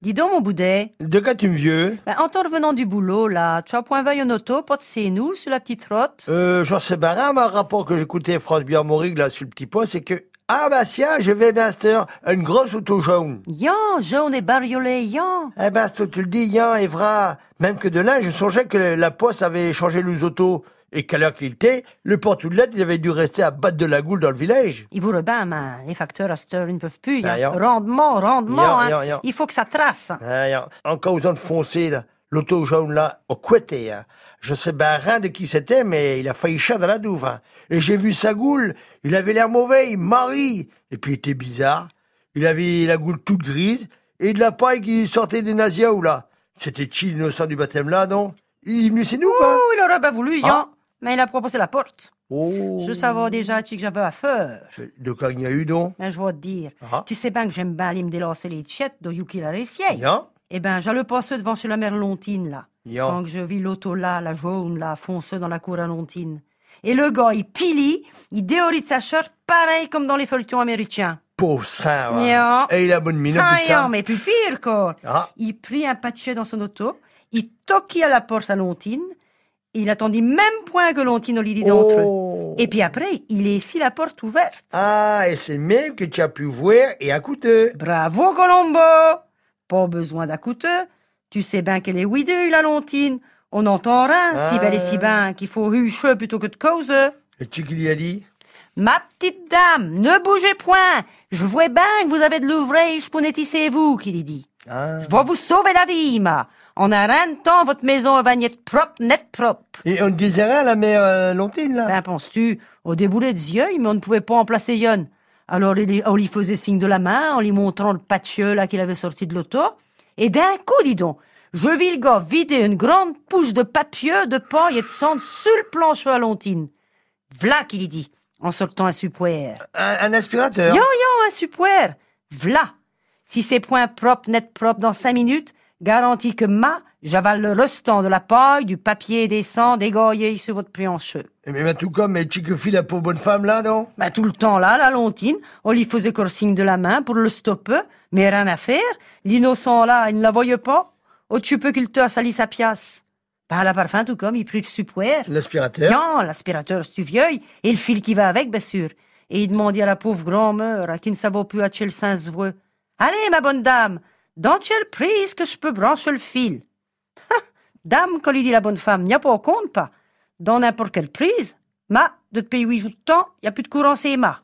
Dis donc, mon boudet, De quoi tu me vieux ben, en te revenant du boulot, là, tu as point veille en auto, pas de c'est nous, sur la petite route Euh, j'en sais pas rien, un rapport que j'écoutais France Bière-Maurigue, là, sur le petit poste, c'est que, ah bah tiens, je vais bien une grosse auto jaune. Yan, jaune et bariolé, yan. Eh ben, c'est tu le dis, Yan, Evra. Même que de là, je songeais que la poste avait changé les autos. Et qu'à l'heure qu'il était, le porte-lettre, il avait dû rester à battre de la goule dans le village. Ils vous rebain, mais les facteurs à cette heure, ils ne peuvent plus. Ah, yan. Rendement, rendement, hein. Il faut que ça trace. En causant de foncer, là, l'auto jaune, là, au couetté, hein. Je sais ben rien de qui c'était, mais il a failli chat dans la douve, hein. Et j'ai vu sa goule, il avait l'air mauvais, il marie. Et puis il était bizarre. Il avait la goule toute grise, et de la paille qui sortait des Naziaou, là. C'était chi l'innocent du baptême, là, non? Il est venu chez nous, quoi? Oh, il aurait bien voulu, yan. Ah. Mais il a proposé la porte. Oh. Je savais déjà tu, que j'avais affaire. De quoi il y a eu, donc? Mais je vais te dire, Ah. tu sais bien que j'aime bien aller me délasser les tchettes de Yuki la. Yan? Eh ben, j'allais passer devant chez la mère Lontine, là. Yan. Quand je vis l'auto là, la jaune, là, foncer dans la cour à Lontine. Et le gars, il pili, il déhorit sa shirt, pareil comme dans les feuilletons américains. Pauvre. Yan. Et il a bonne mine, Ah, putain. mais plus pire, quoi. Ah. Il prit un patchet dans son auto, il toquit à la porte à Lontine, il attendit même point que Lontine lui dit d'entrer. Oh. Et puis après, il laissit la porte ouverte. Ah, et c'est même que tu as pu voir et coûteux. Bravo, Colombo! Pas besoin d'accouteux. Tu sais bien qu'elle est ouidue, la Lontine. On entend rien, si Ah. belle et si bien, qu'il faut hucher plutôt que de cause. Et tu qui lui a dit? Ma petite dame, ne bougez point. Je vois bien que vous avez de l'ouvrage pour nettisser vous, qu'il lui dit. Ah. Je vais vous sauver la vie, ma. En un rien de temps, votre maison va être propre, net propre. Et on disait rien, la mère euh, Lontine, là? Ben, penses-tu, au déboulet des yeux, mais on ne pouvait pas en placer Yon. Alors, on lui faisait signe de la main, en lui montrant le patcheux, là, qu'il avait sorti de l'auto. Et d'un coup, dis donc, je vis le gars vider une grande pouche de papier, de paille et de cendre sur le plancher à Lontine. V'là qu'il y dit, en sortant un suppoire. Un, un aspirateur? Yo, yo, un suppoire. V'là. Si c'est point propre, net propre dans cinq minutes, garantis que ma, j'avale le restant de la paille, du papier, des cendres égaillés sur votre plancher. Mais ben, tout comme, que fit la pauvre bonne femme, là, non? Ben, tout le temps là, la Lontine, on lui faisait corps signe de la main pour le stopper, mais rien à faire. L'innocent là, il ne la voyait pas. Oh, tu peux qu'il te sali sa pièce. À la parfum, tout comme, il prit le suppoire. L'aspirateur? Tiens, l'aspirateur, c'est vieux, et le fil qui va avec, bien sûr. Et il demandait à la pauvre grand-mère, à qui ne savait plus à quel sens se voit? Allez, ma bonne dame, dans quelle prise que je peux brancher le fil? Ha, dame, quand lui dit la bonne femme, n'y a pas compte pas. Dans n'importe quelle prise, ma, depuis huit jours de temps, y a plus de courant, c'est ma.